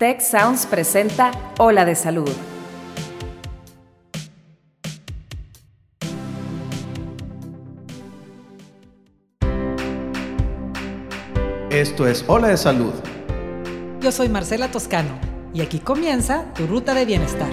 Tech Sounds presenta Ola de Salud. Esto es Ola de Salud. Yo soy Marcela Toscano y aquí comienza tu ruta de bienestar.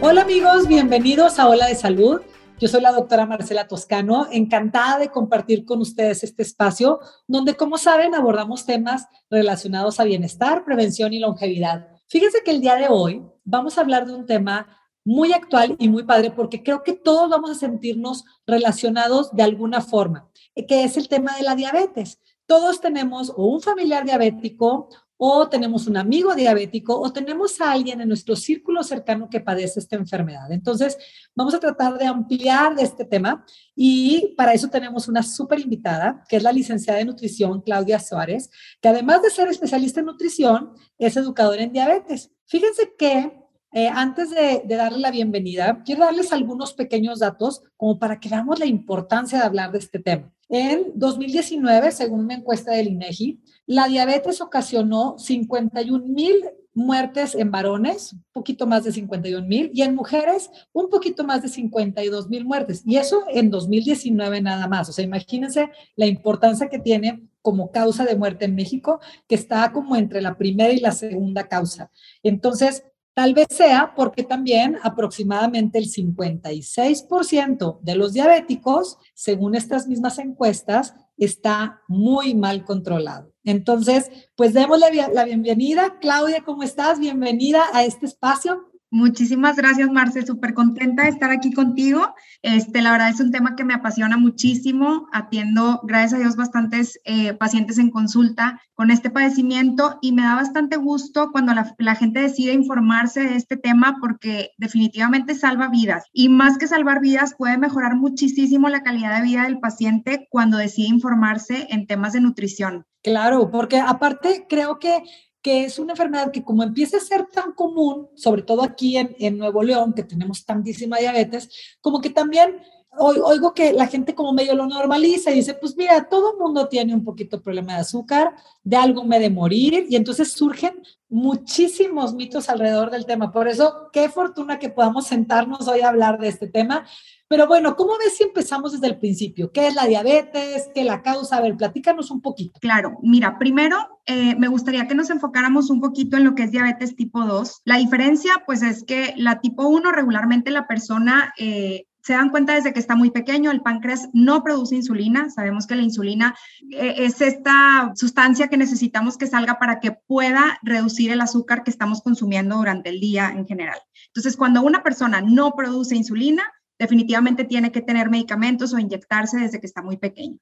Hola amigos, bienvenidos a Ola de Salud. Yo soy la doctora Marcela Toscano, encantada de compartir con ustedes este espacio donde, como saben, abordamos temas relacionados a bienestar, prevención y longevidad. Fíjense que el día de hoy vamos a hablar de un tema muy actual y muy padre porque creo que todos vamos a sentirnos relacionados de alguna forma, que es el tema de la diabetes. Todos tenemos o un familiar diabético o tenemos un amigo diabético o tenemos a alguien en nuestro círculo cercano que padece esta enfermedad. Entonces, vamos a tratar de ampliar este tema y para eso tenemos una súper invitada, que es la licenciada en nutrición, Claudia Suárez, que además de ser especialista en nutrición, es educadora en diabetes. Fíjense que eh, antes de, de, darle la bienvenida, quiero darles algunos pequeños datos como para que veamos la importancia de hablar de este tema. En 2019, según una encuesta del INEGI, la diabetes ocasionó 51 mil muertes en varones, un poquito más de 51 mil, y en mujeres, un poquito más de 52 mil muertes. Y eso en 2019 nada más. O sea, imagínense la importancia que tiene como causa de muerte en México, que está como entre la primera y la segunda causa. Entonces, Tal vez sea porque también aproximadamente el 56% de los diabéticos, según estas mismas encuestas, está muy mal controlado. Entonces, pues démosle la bienvenida. Claudia, ¿cómo estás? Bienvenida a este espacio. Muchísimas gracias, Marce. Súper contenta de estar aquí contigo. Este, la verdad es un tema que me apasiona muchísimo. Atiendo, gracias a Dios, bastantes eh, pacientes en consulta con este padecimiento y me da bastante gusto cuando la, la, gente decide informarse de este tema porque definitivamente salva vidas. Y más que salvar vidas, puede mejorar muchísimo la calidad de vida del paciente cuando decide informarse en temas de nutrición. Claro, porque aparte creo que que es una enfermedad que como empieza a ser tan común, sobre todo aquí en, Nuevo León, que tenemos tantísima diabetes, como que también oigo que la gente como medio lo normaliza y dice, pues mira, todo el mundo tiene un poquito problema de azúcar, de algo me de morir, y entonces surgen muchísimos mitos alrededor del tema. Por eso, qué fortuna que podamos sentarnos hoy a hablar de este tema, pero bueno, ¿cómo ves si empezamos desde el principio? ¿Qué es la diabetes? ¿Qué la causa? A ver, platícanos un poquito. Claro, mira, primero eh, me gustaría que nos enfocáramos un poquito en lo que es diabetes tipo 2. La diferencia, pues, es que la tipo 1 regularmente la persona... Eh, se dan cuenta desde que está muy pequeño, el páncreas no produce insulina. Sabemos que la insulina eh, es esta sustancia que necesitamos que salga para que pueda reducir el azúcar que estamos consumiendo durante el día en general. Entonces, cuando una persona no produce insulina, definitivamente tiene que tener medicamentos o inyectarse desde que está muy pequeño.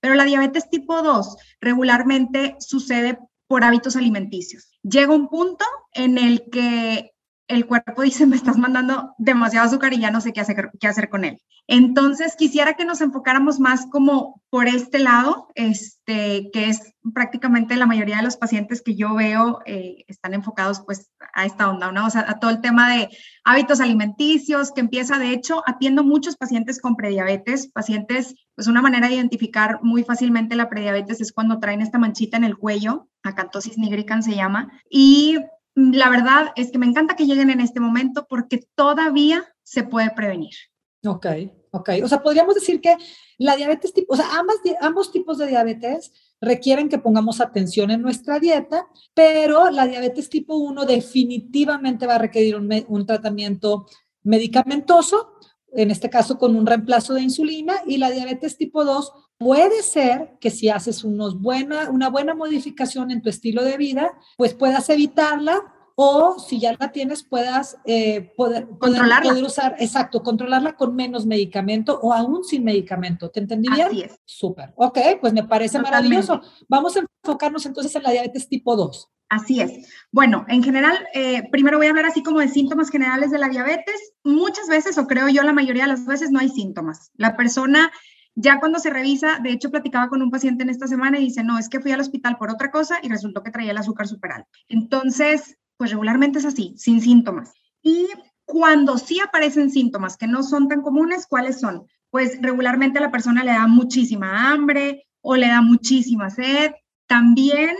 Pero la diabetes tipo 2 regularmente sucede por hábitos alimenticios. Llega un punto en el que el cuerpo dice, me estás mandando demasiado azúcar y ya no sé qué hacer, qué hacer con él. Entonces, quisiera que nos enfocáramos más como por este lado, este, que es prácticamente la mayoría de los pacientes que yo veo eh, están enfocados pues a esta onda, ¿no? O sea, a todo el tema de hábitos alimenticios, que empieza, de hecho, atiendo muchos pacientes con prediabetes, pacientes, pues una manera de identificar muy fácilmente la prediabetes es cuando traen esta manchita en el cuello, acantosis nigricans se llama, y la verdad es que me encanta que lleguen en este momento porque todavía se puede prevenir. Ok, ok. O sea, podríamos decir que la diabetes tipo, o sea, ambas, ambos tipos de diabetes requieren que pongamos atención en nuestra dieta, pero la diabetes tipo 1 definitivamente va a requerir un, un tratamiento medicamentoso, en este caso con un reemplazo de insulina, y la diabetes tipo 2 puede ser que si haces unos buena, una buena modificación en tu estilo de vida, pues puedas evitarla o si ya la tienes puedas eh, poder, controlarla. Poder, usar, exacto, controlarla con menos medicamento o aún sin medicamento. ¿Te entendí bien? Así es. Súper. Ok, pues me parece Totalmente. maravilloso. Vamos a enfocarnos entonces en la diabetes tipo 2. Así es. Bueno, en general, eh, primero voy a hablar así como de síntomas generales de la diabetes. Muchas veces, o creo yo la mayoría de las veces, no hay síntomas. La persona ya cuando se revisa, de hecho platicaba con un paciente en esta semana y dice, no, es que fui al hospital por otra cosa y resultó que traía el azúcar súper alto. Entonces, pues regularmente es así, sin síntomas. Y cuando sí aparecen síntomas que no son tan comunes, ¿cuáles son? Pues regularmente a la persona le da muchísima hambre o le da muchísima sed También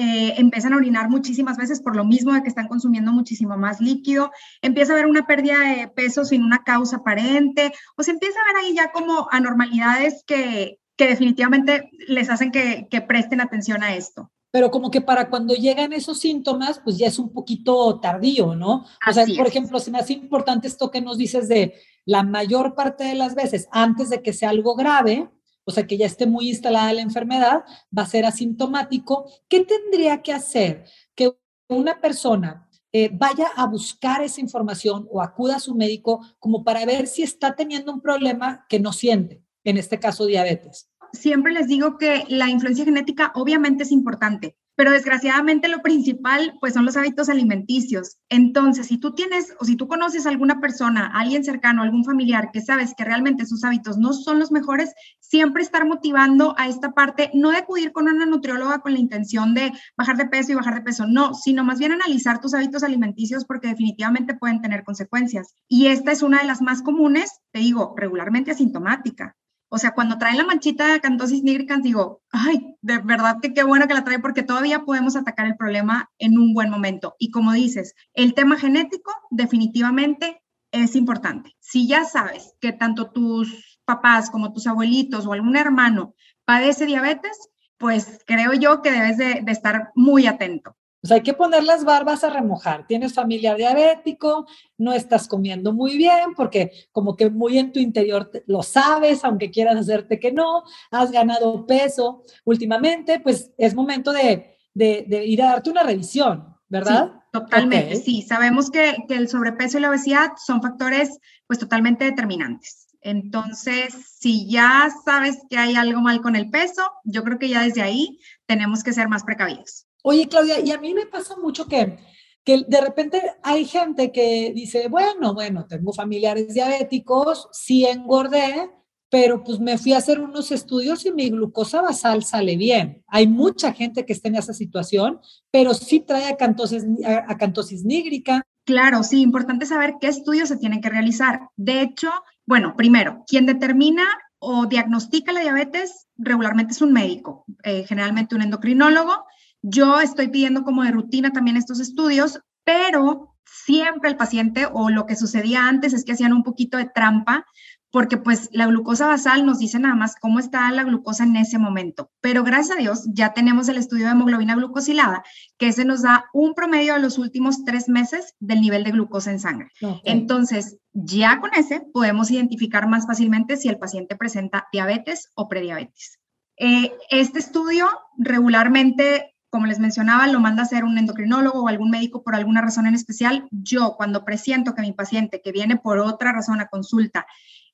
eh, empiezan a orinar muchísimas veces por lo mismo de que están consumiendo muchísimo más líquido, empieza a haber una pérdida de peso sin una causa aparente, o se empieza a ver ahí ya como anormalidades que, que definitivamente les hacen que, que presten atención a esto. Pero como que para cuando llegan esos síntomas, pues ya es un poquito tardío, ¿no? O sea, por ejemplo, se me hace importante esto que nos dices de la mayor parte de las veces, antes de que sea algo grave, o sea, que ya esté muy instalada la enfermedad, va a ser asintomático. ¿Qué tendría que hacer que una persona eh, vaya a buscar esa información o acuda a su médico como para ver si está teniendo un problema que no siente, en este caso diabetes? siempre les digo que la influencia genética obviamente es importante, pero desgraciadamente lo principal pues son los hábitos alimenticios. Entonces, si tú tienes o si tú conoces a alguna persona, alguien cercano, algún familiar que sabes que realmente sus hábitos no son los mejores, siempre estar motivando a esta parte, no de acudir con una nutrióloga con la intención de bajar de peso y bajar de peso, no, sino más bien analizar tus hábitos alimenticios porque definitivamente pueden tener consecuencias. Y esta es una de las más comunes, te digo, regularmente asintomática. O sea, cuando traen la manchita de acantosis nigricans, digo, ay, de verdad que qué bueno que la trae porque todavía podemos atacar el problema en un buen momento. Y como dices, el tema genético definitivamente es importante. Si ya sabes que tanto tus papás como tus abuelitos o algún hermano padece diabetes, pues creo yo que debes de, de estar muy atento. Pues hay que poner las barbas a remojar. Tienes familiar diabético, no estás comiendo muy bien porque como que muy en tu interior lo sabes, aunque quieras hacerte que no, has ganado peso últimamente, pues es momento de, ir a darte una revisión, ¿verdad? Sí, totalmente, sí. Sabemos que, que el sobrepeso y la obesidad son factores pues totalmente determinantes. Entonces, si ya sabes que hay algo mal con el peso, yo creo que ya desde ahí tenemos que ser más precavidos. Oye, Claudia, y a mí me pasa mucho que, que de repente hay gente que dice, bueno, bueno, tengo familiares diabéticos, sí engordé, pero pues me fui a hacer unos estudios y mi glucosa basal sale bien. Hay mucha gente que está en esa situación, pero sí trae acantosis, acantosis nígrica. Claro, sí, importante saber qué estudios se tienen que realizar. De hecho, bueno, primero, quien determina o diagnostica la diabetes regularmente es un médico, eh, generalmente un endocrinólogo, yo estoy pidiendo como de rutina también estos estudios, pero siempre el paciente o lo que sucedía antes es que hacían un poquito de trampa porque pues la glucosa basal nos dice nada más cómo está la glucosa en ese momento. Pero gracias a Dios ya tenemos el estudio de hemoglobina glucosilada, que ese nos da un promedio de los últimos tres meses del nivel de glucosa en sangre. Entonces, ya con ese podemos identificar más fácilmente si el paciente presenta diabetes o prediabetes. Eh, este estudio regularmente como les mencionaba, lo manda a hacer un endocrinólogo o algún médico por alguna razón en especial. Yo, cuando presiento que mi paciente que viene por otra razón a consulta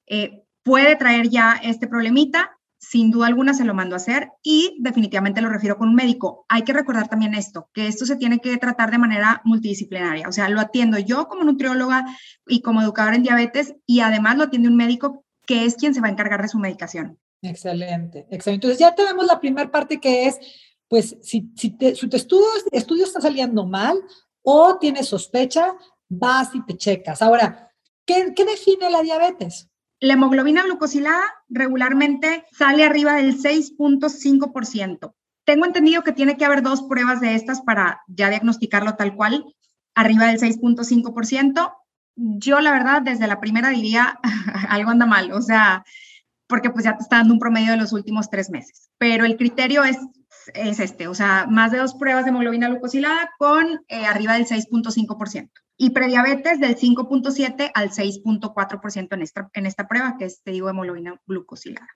eh, puede traer ya este problemita, sin duda alguna se lo mando a hacer y definitivamente lo refiero con un médico. Hay que recordar también esto, que esto se tiene que tratar de manera multidisciplinaria. O sea, lo atiendo yo como nutrióloga y como educadora en diabetes y además lo atiende un médico que es quien se va a encargar de su medicación. Excelente, excelente. Entonces ya tenemos la primera parte que es pues si, si, te, tu estudio, está saliendo mal o tienes sospecha, vas y te checas. Ahora, ¿qué, ¿qué, define la diabetes? La hemoglobina glucosilada regularmente sale arriba del 6.5%. Tengo entendido que tiene que haber dos pruebas de estas para ya diagnosticarlo tal cual, arriba del 6.5%. Yo la verdad desde la primera diría algo anda mal, o sea, porque pues ya te está dando un promedio de los últimos tres meses. Pero el criterio es es este, o sea, más de dos pruebas de hemoglobina glucosilada con eh, arriba del 6.5%. Y prediabetes del 5.7 al 6.4% en esta, en esta prueba, que es, te digo, hemoglobina glucosilada.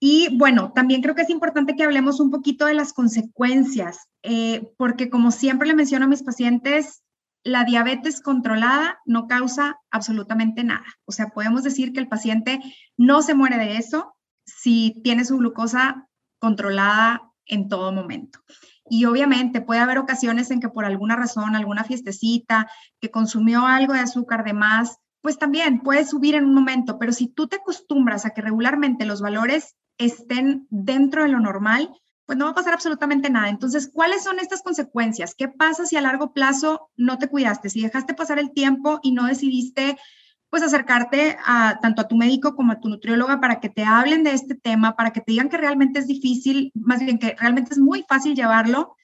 Y bueno, también creo que es importante que hablemos un poquito de las consecuencias, eh, porque como siempre le menciono a mis pacientes, la diabetes controlada no causa absolutamente nada. O sea, podemos decir que el paciente no se muere de eso si tiene su glucosa controlada en todo momento. Y obviamente puede haber ocasiones en que por alguna razón, alguna fiestecita, que consumió algo de azúcar de más, pues también puede subir en un momento, pero si tú te acostumbras a que regularmente los valores estén dentro de lo normal, pues no va a pasar absolutamente nada. Entonces, ¿cuáles son estas consecuencias? ¿Qué pasa si a largo plazo no te cuidaste? Si dejaste pasar el tiempo y no decidiste pues acercarte a tanto a tu médico como a tu nutrióloga para que te hablen de este tema, para que te digan que realmente es difícil, más bien que realmente es muy fácil llevarlo,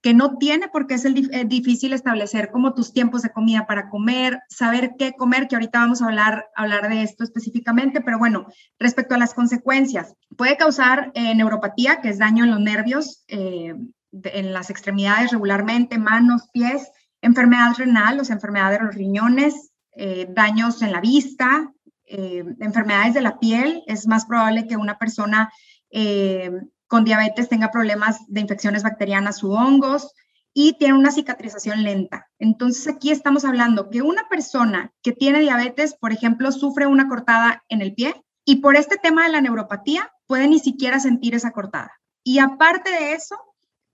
que no tiene por qué ser eh, difícil establecer como tus tiempos de comida para comer, saber qué comer, que ahorita vamos a hablar, hablar de esto específicamente, pero bueno, respecto a las consecuencias, puede causar eh, neuropatía, que es daño en los nervios, eh, en las extremidades regularmente, manos, pies, enfermedad renal, o sea, de los riñones, eh, daños en la vista, eh, enfermedades de la piel. Es más probable que una persona eh, con diabetes tenga problemas de infecciones bacterianas u hongos y tiene una cicatrización lenta. Entonces aquí estamos hablando que una persona que tiene diabetes, por ejemplo, sufre una cortada en el pie y por este tema de la neuropatía puede ni siquiera sentir esa cortada. Y aparte de eso,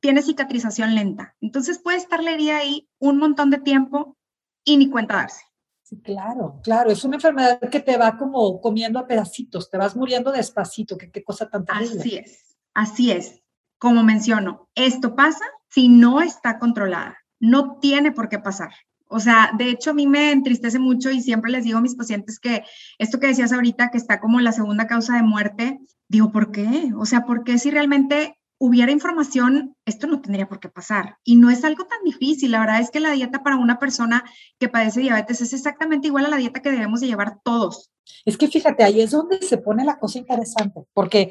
tiene cicatrización lenta. Entonces puede estar la herida ahí un montón de tiempo y ni cuenta darse. Sí, claro, claro. Es una enfermedad que te va como comiendo a pedacitos, te vas muriendo despacito. Qué, qué cosa tan terrible. Así es, así es. Como menciono, esto pasa si no está controlada. No tiene por qué pasar. O sea, de hecho a mí me entristece mucho y siempre les digo a mis pacientes que esto que decías ahorita, que está como la segunda causa de muerte, digo, ¿por qué? O sea, ¿por qué si realmente hubiera información, esto no tendría por qué pasar. Y no es algo tan difícil. La verdad es que la dieta para una persona que padece diabetes es exactamente igual a la dieta que debemos de llevar todos. Es que fíjate, ahí es donde se pone la cosa interesante, porque,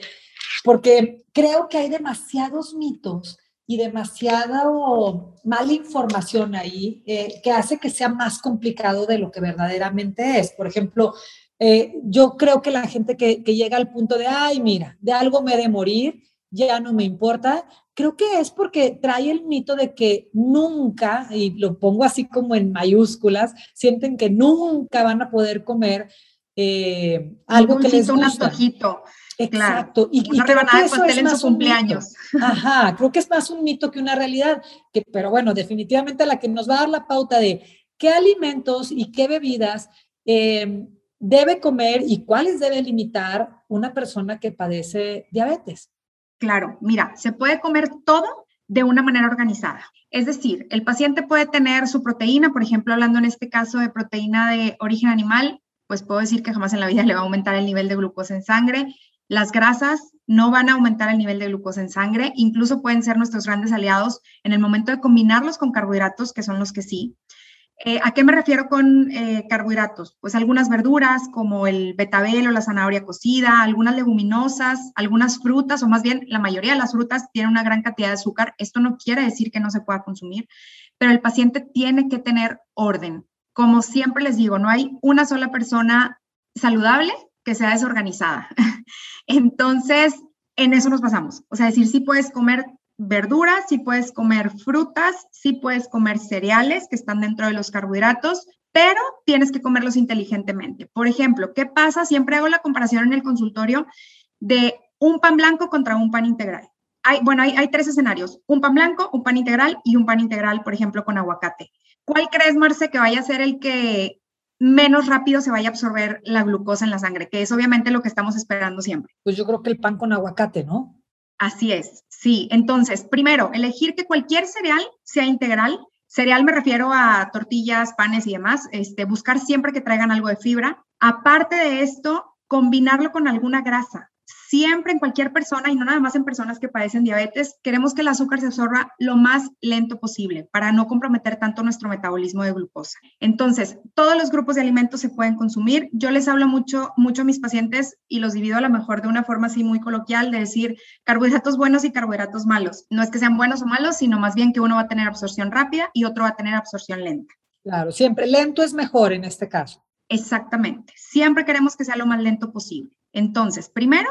porque creo que hay demasiados mitos y demasiada mala información ahí eh, que hace que sea más complicado de lo que verdaderamente es. Por ejemplo, eh, yo creo que la gente que, que llega al punto de, ay, mira, de algo me he de morir, ya no me importa. Creo que es porque trae el mito de que nunca, y lo pongo así como en mayúsculas, sienten que nunca van a poder comer eh, algo que les gusta. Un antojito. Exacto. Y, una rebanada de pastel en su cumpleaños. Ajá, creo que es más un mito que una realidad. Que, pero bueno, definitivamente la que nos va a dar la pauta de qué alimentos y qué bebidas eh, debe comer y cuáles debe limitar una persona que padece diabetes. Claro, mira, se puede comer todo de una manera organizada. Es decir, el paciente puede tener su proteína, por ejemplo, hablando en este caso de proteína de origen animal, pues puedo decir que jamás en la vida le va a aumentar el nivel de glucosa en sangre. Las grasas no van a aumentar el nivel de glucosa en sangre, incluso pueden ser nuestros grandes aliados en el momento de combinarlos con carbohidratos, que son los que sí. Eh, ¿A qué me refiero con eh, carbohidratos? Pues algunas verduras como el betabel o la zanahoria cocida, algunas leguminosas, algunas frutas, o más bien la mayoría de las frutas tienen una gran cantidad de azúcar. Esto no quiere decir que no se pueda consumir, pero el paciente tiene que tener orden. Como siempre les digo, no hay una sola persona saludable que sea desorganizada. Entonces, en eso nos pasamos. O sea, decir, sí puedes comer verduras, si puedes comer frutas, si puedes comer cereales que están dentro de los carbohidratos, pero tienes que comerlos inteligentemente. Por ejemplo, ¿qué pasa? Siempre hago la comparación en el consultorio de un pan blanco contra un pan integral. Hay, bueno, hay, hay tres escenarios, un pan blanco, un pan integral y un pan integral, por ejemplo, con aguacate. ¿Cuál crees, Marce, que vaya a ser el que menos rápido se vaya a absorber la glucosa en la sangre, que es obviamente lo que estamos esperando siempre? Pues yo creo que el pan con aguacate, ¿no? Así es, sí. Entonces, primero, elegir que cualquier cereal sea integral. Cereal me refiero a tortillas, panes y demás. Este, buscar siempre que traigan algo de fibra. Aparte de esto, combinarlo con alguna grasa siempre en cualquier persona y no nada más en personas que padecen diabetes, queremos que el azúcar se absorba lo más lento posible para no comprometer tanto nuestro metabolismo de glucosa. Entonces, todos los grupos de alimentos se pueden consumir. Yo les hablo mucho, mucho a mis pacientes y los divido a lo mejor de una forma así muy coloquial de decir carbohidratos buenos y carbohidratos malos. No es que sean buenos o malos, sino más bien que uno va a tener absorción rápida y otro va a tener absorción lenta. Claro, siempre lento es mejor en este caso. Exactamente. Siempre queremos que sea lo más lento posible. Entonces, primero,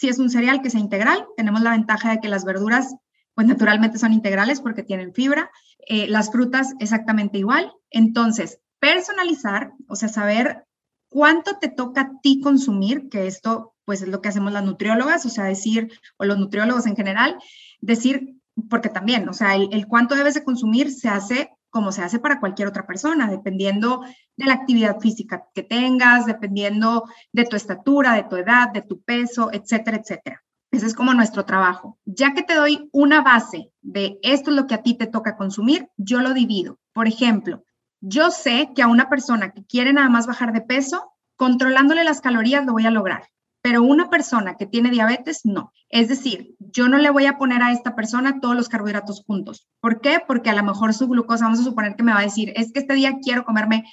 si es un cereal que sea integral, tenemos la ventaja de que las verduras, pues naturalmente son integrales porque tienen fibra. Eh, las frutas exactamente igual. Entonces, personalizar, o sea, saber cuánto te toca a ti consumir, que esto pues es lo que hacemos las nutriólogas, o sea, decir, o los nutriólogos en general, decir, porque también, o sea, el, el cuánto debes de consumir se hace como se hace para cualquier otra persona, dependiendo de la actividad física que tengas, dependiendo de tu estatura, de tu edad, de tu peso, etcétera, etcétera. Ese es como nuestro trabajo. Ya que te doy una base de esto es lo que a ti te toca consumir, yo lo divido. Por ejemplo, Yo sé que a una persona que quiere nada más bajar de peso, controlándole las calorías lo voy a lograr, pero una persona que tiene diabetes, no. Es decir, yo no le voy a poner a esta persona todos los carbohidratos juntos. ¿Por qué? Porque a lo mejor su glucosa, vamos a suponer que me va a decir, es que este día quiero comerme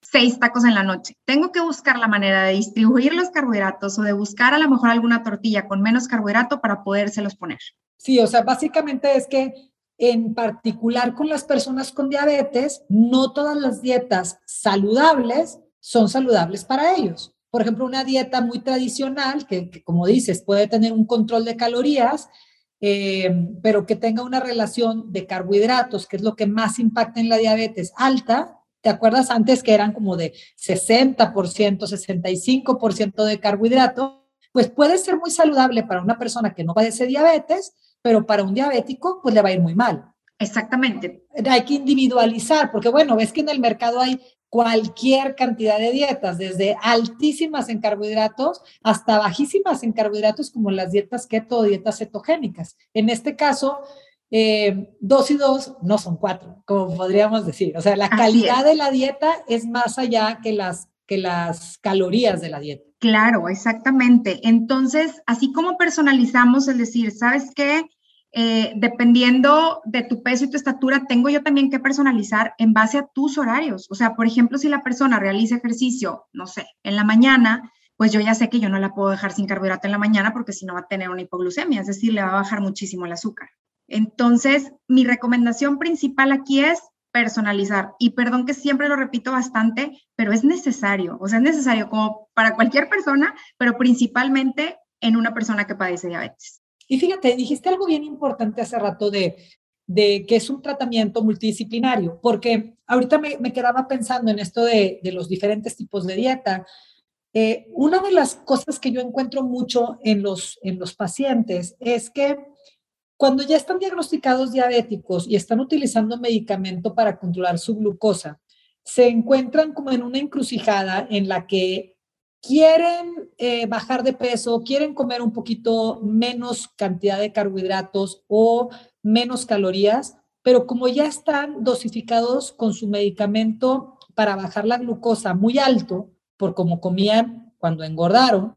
seis tacos en la noche. Tengo que buscar la manera de distribuir los carbohidratos o de buscar a lo mejor alguna tortilla con menos carbohidrato para podérselos poner. Sí, o sea, básicamente es que en particular con las personas con diabetes, no todas las dietas saludables son saludables para ellos. Por ejemplo, una dieta muy tradicional, que, como dices, puede tener un control de calorías, eh, pero que tenga una relación de carbohidratos, que es lo que más impacta en la diabetes alta, ¿Te acuerdas antes que eran como de 60%, 65% de carbohidrato? Pues puede ser muy saludable para una persona que no padece diabetes, pero para un diabético pues le va a ir muy mal. Exactamente. Hay que individualizar, porque bueno, ves que en el mercado hay cualquier cantidad de dietas, desde altísimas en carbohidratos hasta bajísimas en carbohidratos, como las dietas keto o dietas cetogénicas. En este caso, eh, dos y dos no son cuatro, como podríamos decir. O sea, la calidad de la dieta es más allá que las, que las calorías de la dieta. Claro, exactamente. Entonces, así como personalizamos el decir, ¿sabes qué? Eh, dependiendo de tu peso y tu estatura, tengo yo también que personalizar en base a tus horarios. O sea, por ejemplo, si la persona realiza ejercicio, no sé, en la mañana, pues yo ya sé que yo no la puedo dejar sin carbohidrato en la mañana porque si no va a tener una hipoglucemia, es decir, le va a bajar muchísimo el azúcar. Entonces, mi recomendación principal aquí es personalizar. Y perdón que siempre lo repito bastante, pero es necesario. O sea, es necesario como para cualquier persona, pero principalmente en una persona que padece diabetes. Y fíjate, dijiste algo bien importante hace rato de, de que es un tratamiento multidisciplinario, porque ahorita me, quedaba pensando en esto de, los diferentes tipos de dieta. Eh, una de las cosas que yo encuentro mucho en los, en los pacientes es que cuando ya están diagnosticados diabéticos y están utilizando medicamento para controlar su glucosa, se encuentran como en una encrucijada en la que quieren eh, bajar de peso, quieren comer un poquito menos cantidad de carbohidratos o menos calorías, pero como ya están dosificados con su medicamento para bajar la glucosa muy alto, por como comían cuando engordaron,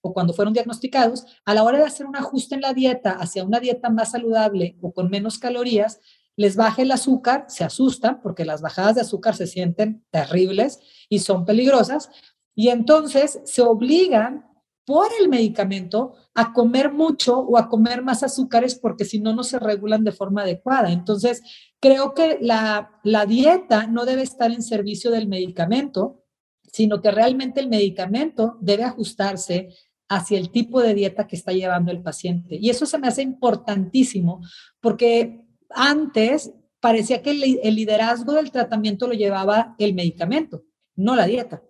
o cuando fueron diagnosticados, a la hora de hacer un ajuste en la dieta hacia una dieta más saludable o con menos calorías, les baja el azúcar, se asustan porque las bajadas de azúcar se sienten terribles y son peligrosas, y entonces se obligan por el medicamento a comer mucho o a comer más azúcares porque si no, no se regulan de forma adecuada. Entonces, creo que la, la dieta no debe estar en servicio del medicamento, sino que realmente el medicamento debe ajustarse hacia el tipo de dieta que está llevando el paciente. Y eso se me hace importantísimo porque antes parecía que el liderazgo del tratamiento lo llevaba el medicamento, no la dieta.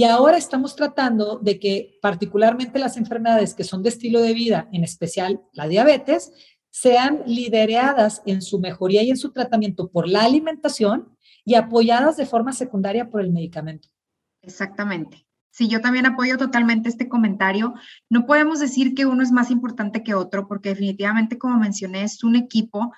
Y ahora estamos tratando de que particularmente las enfermedades que son de estilo de vida, en especial la diabetes, sean lideradas en su mejoría y en su tratamiento por la alimentación y apoyadas de forma secundaria por el medicamento. Exactamente. Sí, yo también apoyo totalmente este comentario. No podemos decir que uno es más importante que otro, porque definitivamente, como mencioné, es un equipo,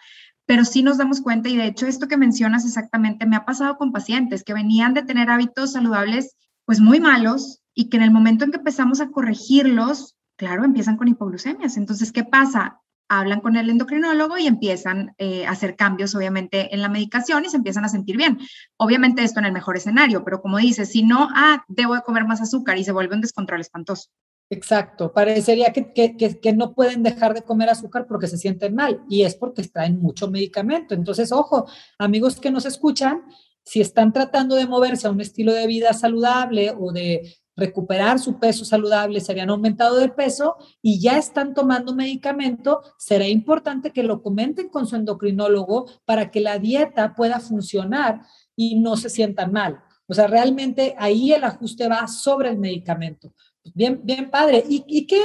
pero sí nos damos cuenta, y de hecho esto que mencionas exactamente me ha pasado con pacientes que venían de tener hábitos saludables pues muy malos y que en el momento en que empezamos a corregirlos, claro, empiezan con hipoglucemias. Entonces, ¿qué pasa? hablan con el endocrinólogo y empiezan eh, a hacer cambios, obviamente, en la medicación y se empiezan a sentir bien. Obviamente esto en el mejor escenario, pero como dices, si no, ah, debo de comer más azúcar y se vuelve un descontrol espantoso. Exacto, parecería que, que, que, no pueden dejar de comer azúcar porque se sienten mal y es porque extraen mucho medicamento. Entonces, ojo, amigos que nos escuchan, si están tratando de moverse a un estilo de vida saludable o de recuperar su peso saludable, se habían aumentado de peso y ya están tomando medicamento, será importante que lo comenten con su endocrinólogo para que la dieta pueda funcionar y no se sientan mal. O sea, realmente ahí el ajuste va sobre el medicamento. Bien, bien padre. ¿Y, y qué,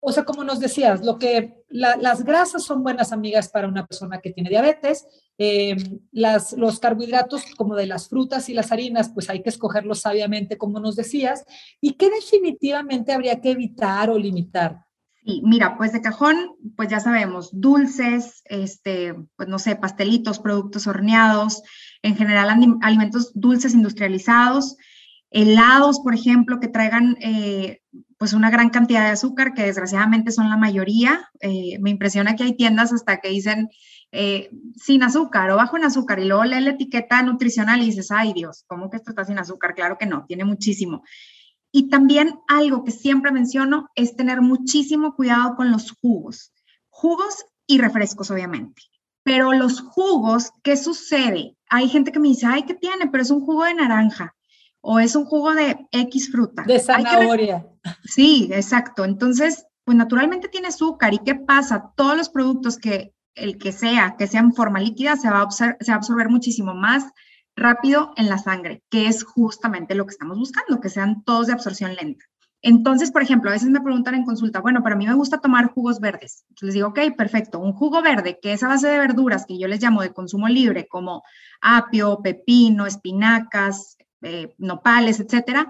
o sea, como nos decías, lo que las grasas son buenas amigas para una persona que tiene diabetes, eh, las, los carbohidratos como de las frutas y las harinas, pues hay que escogerlos sabiamente, como nos decías, y qué definitivamente habría que evitar o limitar. Sí, mira, pues de cajón, pues ya sabemos, dulces, este, pues no sé, pastelitos, productos horneados, en general alimentos dulces industrializados, helados, por ejemplo, que traigan eh, pues una gran cantidad de azúcar, que desgraciadamente son la mayoría. Eh, me impresiona que hay tiendas hasta que dicen eh, sin azúcar o bajo en azúcar y luego lee la etiqueta nutricional y dices, ay Dios, ¿cómo que esto está sin azúcar? Claro que no, tiene muchísimo. Y también algo que siempre menciono es tener muchísimo cuidado con los jugos. Jugos y refrescos, obviamente. Pero los jugos, ¿qué sucede? Hay gente que me dice, ay, ¿qué tiene? Pero es un jugo de naranja o es un jugo de X fruta. De zanahoria. Sí, exacto. Entonces, pues naturalmente tiene azúcar. ¿Y qué pasa? Todos los productos que el que sea, que sea en forma líquida, se va, a se va a absorber muchísimo más rápido en la sangre, que es justamente lo que estamos buscando, que sean todos de absorción lenta. Entonces, por ejemplo, a veces me preguntan en consulta, bueno, para mí me gusta tomar jugos verdes. Entonces les digo, ok, perfecto, un jugo verde que es a base de verduras que yo les llamo de consumo libre, como apio, pepino, espinacas, eh, nopales, etcétera,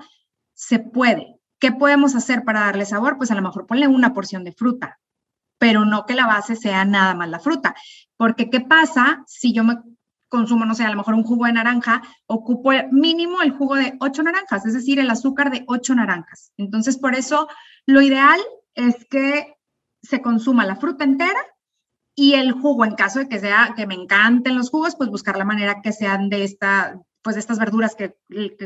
se puede. ¿Qué podemos hacer para darle sabor? Pues a lo mejor ponle una porción de fruta, pero no que la base sea nada más la fruta. Porque ¿qué pasa si yo me consumo, no sé, a lo mejor un jugo de naranja, ocupo mínimo el jugo de ocho naranjas, es decir, el azúcar de ocho naranjas. Entonces, por eso lo ideal es que se consuma la fruta entera y el jugo, en caso de que sea, que me encanten los jugos, pues buscar la manera que sean de esta, pues de estas verduras que,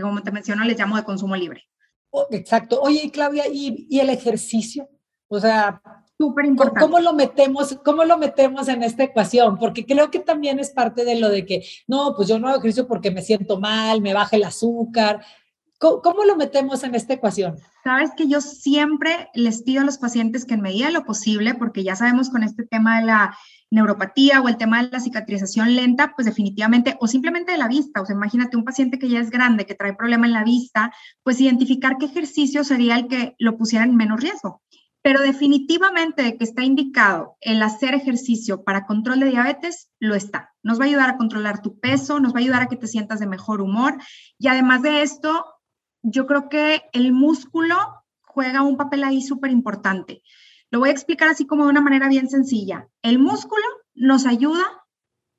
como te menciono, les llamo de consumo libre. Oh, exacto. Oye, Claudia, ¿y, ¿y el ejercicio? O sea, Súper importante. ¿Cómo lo metemos, cómo lo metemos en esta ecuación? Porque creo que también es parte de lo de que, no, pues yo no hago ejercicio porque me siento mal, me baja el azúcar. ¿Cómo, lo metemos en esta ecuación? Sabes que yo siempre les pido a los pacientes que en medida de lo posible, porque ya sabemos con este tema de la neuropatía o el tema de la cicatrización lenta, pues definitivamente, o simplemente de la vista, o sea, imagínate un paciente que ya es grande, que trae problema en la vista, pues identificar qué ejercicio sería el que lo pusiera en menos riesgo pero definitivamente que está indicado el hacer ejercicio para control de diabetes, lo está. Nos va a ayudar a controlar tu peso, nos va a ayudar a que te sientas de mejor humor y además de esto, yo creo que el músculo juega un papel ahí súper importante. Lo voy a explicar así como de una manera bien sencilla. El músculo nos ayuda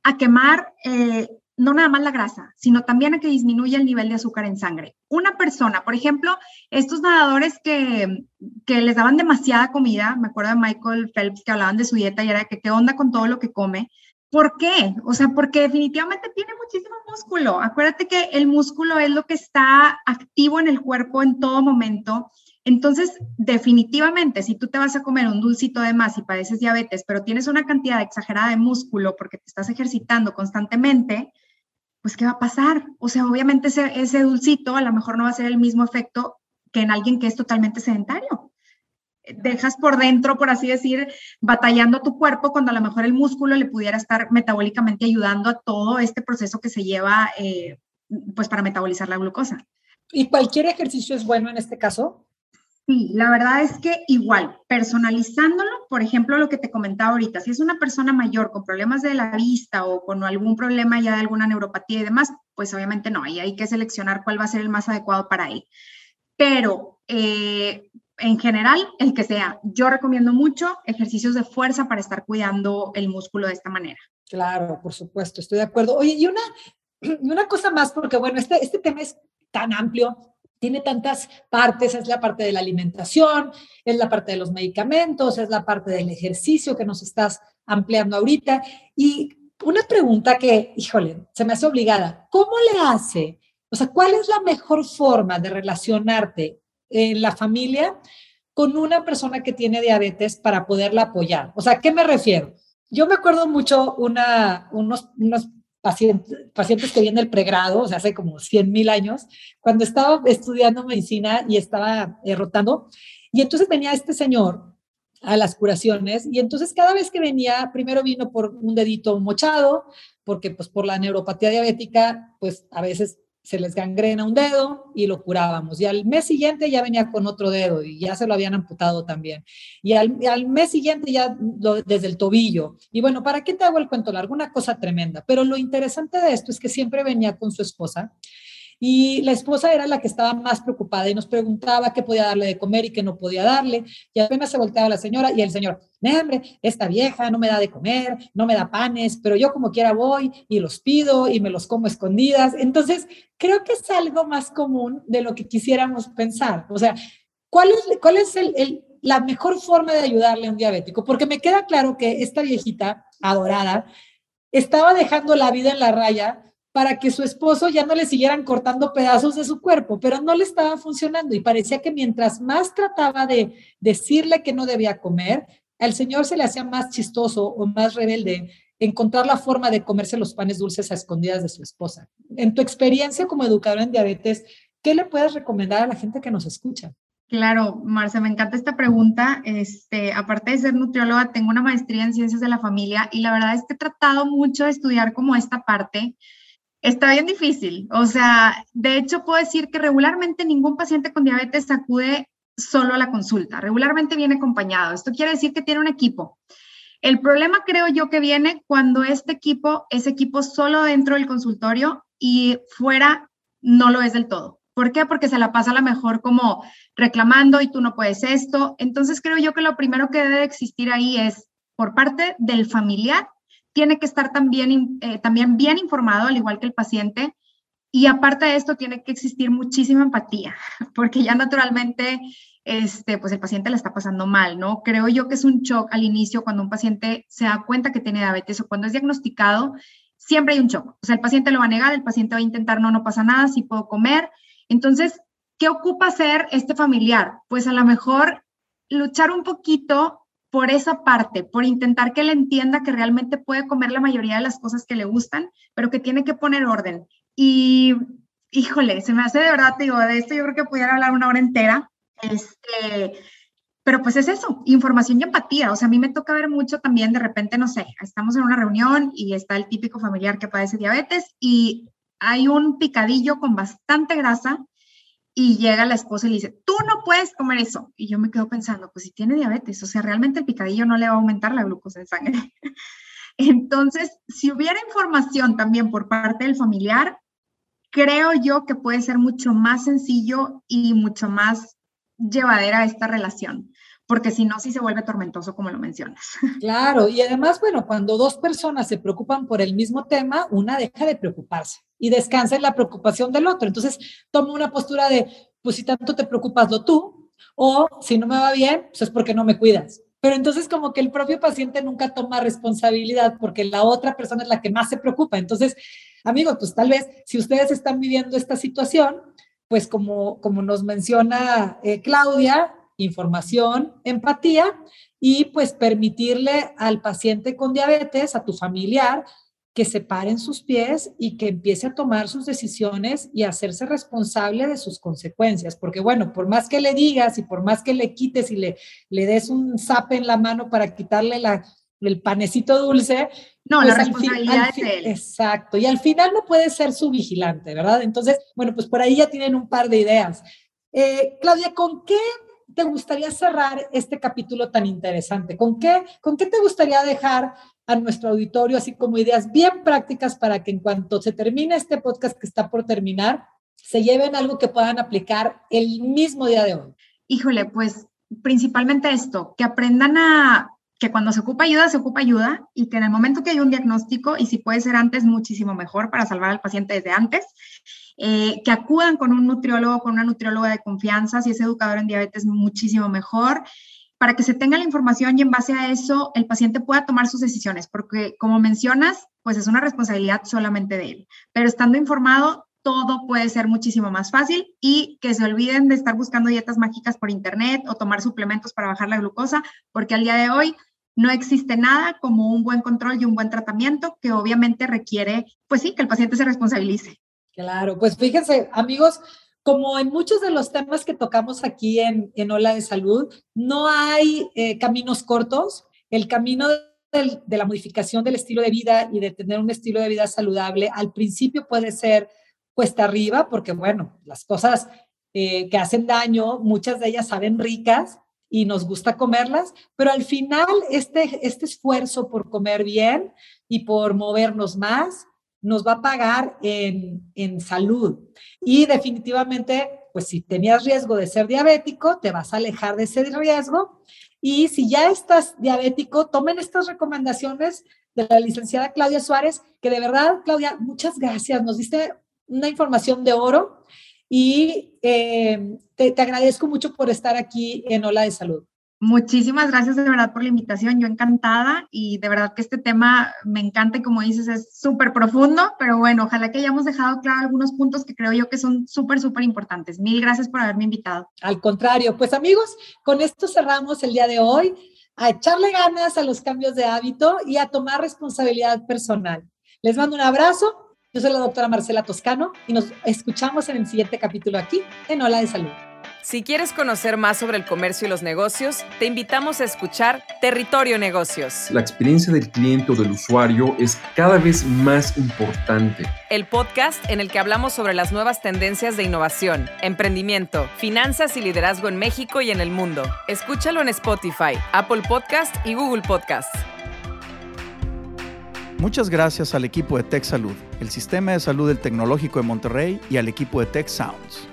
a quemar eh, no nada más la grasa, sino también a que disminuya el nivel de azúcar en sangre. Una persona, por ejemplo, estos nadadores que, que les daban demasiada comida, me acuerdo de Michael Phelps que hablaban de su dieta y era que qué onda con todo lo que come. ¿Por qué? O sea, porque definitivamente tiene muchísimo músculo. Acuérdate que el músculo es lo que está activo en el cuerpo en todo momento. Entonces, definitivamente, si tú te vas a comer un dulcito de más y padeces diabetes, pero tienes una cantidad exagerada de músculo porque te estás ejercitando constantemente, pues ¿qué va a pasar? O sea, obviamente ese, ese dulcito a lo mejor no va a ser el mismo efecto que en alguien que es totalmente sedentario. Dejas por dentro, por así decir, batallando tu cuerpo cuando a lo mejor el músculo le pudiera estar metabólicamente ayudando a todo este proceso que se lleva eh, pues para metabolizar la glucosa. ¿Y cualquier ejercicio es bueno en este caso? Sí, la verdad es que igual, personalizándolo, por ejemplo, lo que te comentaba ahorita, si es una persona mayor con problemas de la vista o con algún problema ya de alguna neuropatía y demás, pues obviamente no, ahí hay que seleccionar cuál va a ser el más adecuado para él. Pero eh, en general, el que sea, yo recomiendo mucho ejercicios de fuerza para estar cuidando el músculo de esta manera. Claro, por supuesto, estoy de acuerdo. Oye, y una, una cosa más, porque bueno, este, este tema es tan amplio, tiene tantas partes, es la parte de la alimentación, es la parte de los medicamentos, es la parte del ejercicio que nos estás ampliando ahorita. Y una pregunta que, híjole, se me hace obligada, ¿cómo le hace? O sea, ¿cuál es la mejor forma de relacionarte en la familia con una persona que tiene diabetes para poderla apoyar? O sea, ¿a qué me refiero? Yo me acuerdo mucho una, unos, unos pacientes, pacientes que vienen del pregrado, o sea, hace como 100 mil años, cuando estaba estudiando medicina y estaba eh, rotando, y entonces venía este señor a las curaciones, y entonces cada vez que venía, primero vino por un dedito mochado, porque pues por la neuropatía diabética, pues a veces se les gangrena un dedo y lo curábamos. Y al mes siguiente ya venía con otro dedo y ya se lo habían amputado también. Y al, mes siguiente ya desde el tobillo. Y bueno, ¿para qué te hago el cuento largo? Una cosa tremenda. Pero lo interesante de esto es que siempre venía con su esposa y la esposa era la que estaba más preocupada y nos preguntaba qué podía darle de comer y qué no podía darle. Y apenas se volteaba la señora y el señor, hombre, esta vieja no me da de comer, no me da panes, pero yo como quiera voy y los pido y me los como escondidas. Entonces, creo que es algo más común de lo que quisiéramos pensar. O sea, ¿cuál es, cuál es la mejor forma de ayudarle a un diabético? Porque me queda claro que esta viejita adorada estaba dejando la vida en la raya para que su esposo ya no le siguieran cortando pedazos de su cuerpo, pero no le estaba funcionando y parecía que mientras más trataba de decirle que no debía comer, al señor se le hacía más chistoso o más rebelde encontrar la forma de comerse los panes dulces a escondidas de su esposa. En tu experiencia como educadora en diabetes, ¿qué le puedes recomendar a la gente que nos escucha? Claro, Marce, me encanta esta pregunta. Este, aparte de ser nutrióloga, tengo una maestría en ciencias de la familia y la verdad es que he tratado mucho de estudiar como esta parte. Está bien difícil. O sea, de hecho puedo decir que regularmente ningún paciente con diabetes acude solo a la consulta. Regularmente viene acompañado. Esto quiere decir que tiene un equipo. El problema creo yo que viene cuando este equipo es equipo solo dentro del consultorio y fuera no lo es del todo. ¿Por qué? Porque se la pasa a lo mejor como reclamando y tú no puedes esto. Entonces creo yo que lo primero que debe existir ahí es por parte del familiar, tiene que estar también, eh, también bien informado, al igual que el paciente, y aparte de esto, tiene que existir muchísima empatía, porque ya naturalmente, este, pues el paciente le está pasando mal, ¿no? Creo yo que es un shock al inicio cuando un paciente se da cuenta que tiene diabetes o cuando es diagnosticado, siempre hay un shock. O sea, el paciente lo va a negar, el paciente va a intentar, no, no pasa nada, sí puedo comer. Entonces, ¿qué ocupa hacer este familiar? Pues a lo mejor luchar un poquito por esa parte, por intentar que él entienda que realmente puede comer la mayoría de las cosas que le gustan, pero que tiene que poner orden, y híjole, se me hace de verdad, digo, de esto yo creo que pudiera hablar una hora entera. Este, pero pues es eso, información y empatía. O sea, a mí me toca ver mucho también, de repente, no sé, estamos en una reunión y está el típico familiar que padece diabetes y hay un picadillo con bastante grasa y llega la esposa y le dice, tú no puedes comer eso. Y yo me quedo pensando, pues si tiene diabetes, o sea, realmente el picadillo no le va a aumentar la glucosa en sangre. Entonces, si hubiera información también por parte del familiar, creo yo que puede ser mucho más sencillo y mucho más llevadera esta relación, porque si no, sí se vuelve tormentoso, como lo mencionas. Claro, y además, bueno, cuando dos personas se preocupan por el mismo tema, una deja de preocuparse y descansa en la preocupación del otro. Entonces, toma una postura de, pues si tanto te preocupas lo tú, o si no me va bien, pues es porque no me cuidas. Pero entonces como que el propio paciente nunca toma responsabilidad porque la otra persona es la que más se preocupa. Entonces, amigos, pues tal vez si ustedes están viviendo esta situación, pues como, como nos menciona eh, Claudia, información, empatía y pues permitirle al paciente con diabetes, a tu familiar, que se paren sus pies y que empiece a tomar sus decisiones y a hacerse responsable de sus consecuencias. Porque bueno, por más que le digas y por más que le quites y le, le des un zape en la mano para quitarle la, el panecito dulce. No, la pues responsabilidad es de él. Exacto. Y al final no puede ser su vigilante, ¿verdad? Entonces, bueno, pues por ahí ya tienen un par de ideas. Eh, Claudia, ¿con qué te gustaría cerrar este capítulo tan interesante? ¿Con qué, ¿Con qué te gustaría dejar a nuestro auditorio, así como ideas bien prácticas para que en cuanto se termine este podcast que está por terminar, se lleven algo que puedan aplicar el mismo día de hoy. Híjole, pues principalmente esto, que aprendan a que cuando se ocupa ayuda, se ocupa ayuda y que en el momento que hay un diagnóstico, y si puede ser antes, muchísimo mejor para salvar al paciente desde antes, eh, que acudan con un nutriólogo, con una nutrióloga de confianza, si es educador en diabetes, muchísimo mejor, para que se tenga la información y en base a eso el paciente pueda tomar sus decisiones, porque como mencionas, pues es una responsabilidad solamente de él. Pero estando informado, todo puede ser muchísimo más fácil y que se olviden de estar buscando dietas mágicas por internet o tomar suplementos para bajar la glucosa, porque al día de hoy no existe nada como un buen control y un buen tratamiento que obviamente requiere, pues sí, que el paciente se responsabilice. Claro, pues fíjense, amigos, como en muchos de los temas que tocamos aquí en, en Ola de Salud, no hay eh, caminos cortos. El camino de la modificación del estilo de vida y de tener un estilo de vida saludable al principio puede ser cuesta arriba, porque bueno, las cosas eh, que hacen daño, muchas de ellas saben ricas y nos gusta comerlas, pero al final este, este esfuerzo por comer bien y por movernos más, nos va a pagar en, en salud. Y definitivamente, pues si tenías riesgo de ser diabético, te vas a alejar de ese riesgo. Y si ya estás diabético, tomen estas recomendaciones de la licenciada Claudia Suárez, que de verdad, Claudia, muchas gracias. Nos diste una información de oro y eh, te, te agradezco mucho por estar aquí en Ola de Salud. Muchísimas gracias de verdad por la invitación, yo encantada y de verdad que este tema me encanta y como dices es súper profundo, pero bueno, ojalá que hayamos dejado claro algunos puntos que creo yo que son súper, súper importantes. Mil gracias por haberme invitado. Al contrario, pues amigos, con esto cerramos el día de hoy, a echarle ganas a los cambios de hábito y a tomar responsabilidad personal. Les mando un abrazo, yo soy la doctora Marcela Toscano y nos escuchamos en el siguiente capítulo aquí en Hola de Salud. Si quieres conocer más sobre el comercio y los negocios, te invitamos a escuchar Territorio Negocios. La experiencia del cliente o del usuario es cada vez más importante. El podcast en el que hablamos sobre las nuevas tendencias de innovación, emprendimiento, finanzas y liderazgo en México y en el mundo. Escúchalo en Spotify, Apple Podcast y Google Podcast. Muchas gracias al equipo de Tech Salud, el Sistema de Salud del Tecnológico de Monterrey y al equipo de Tech Sounds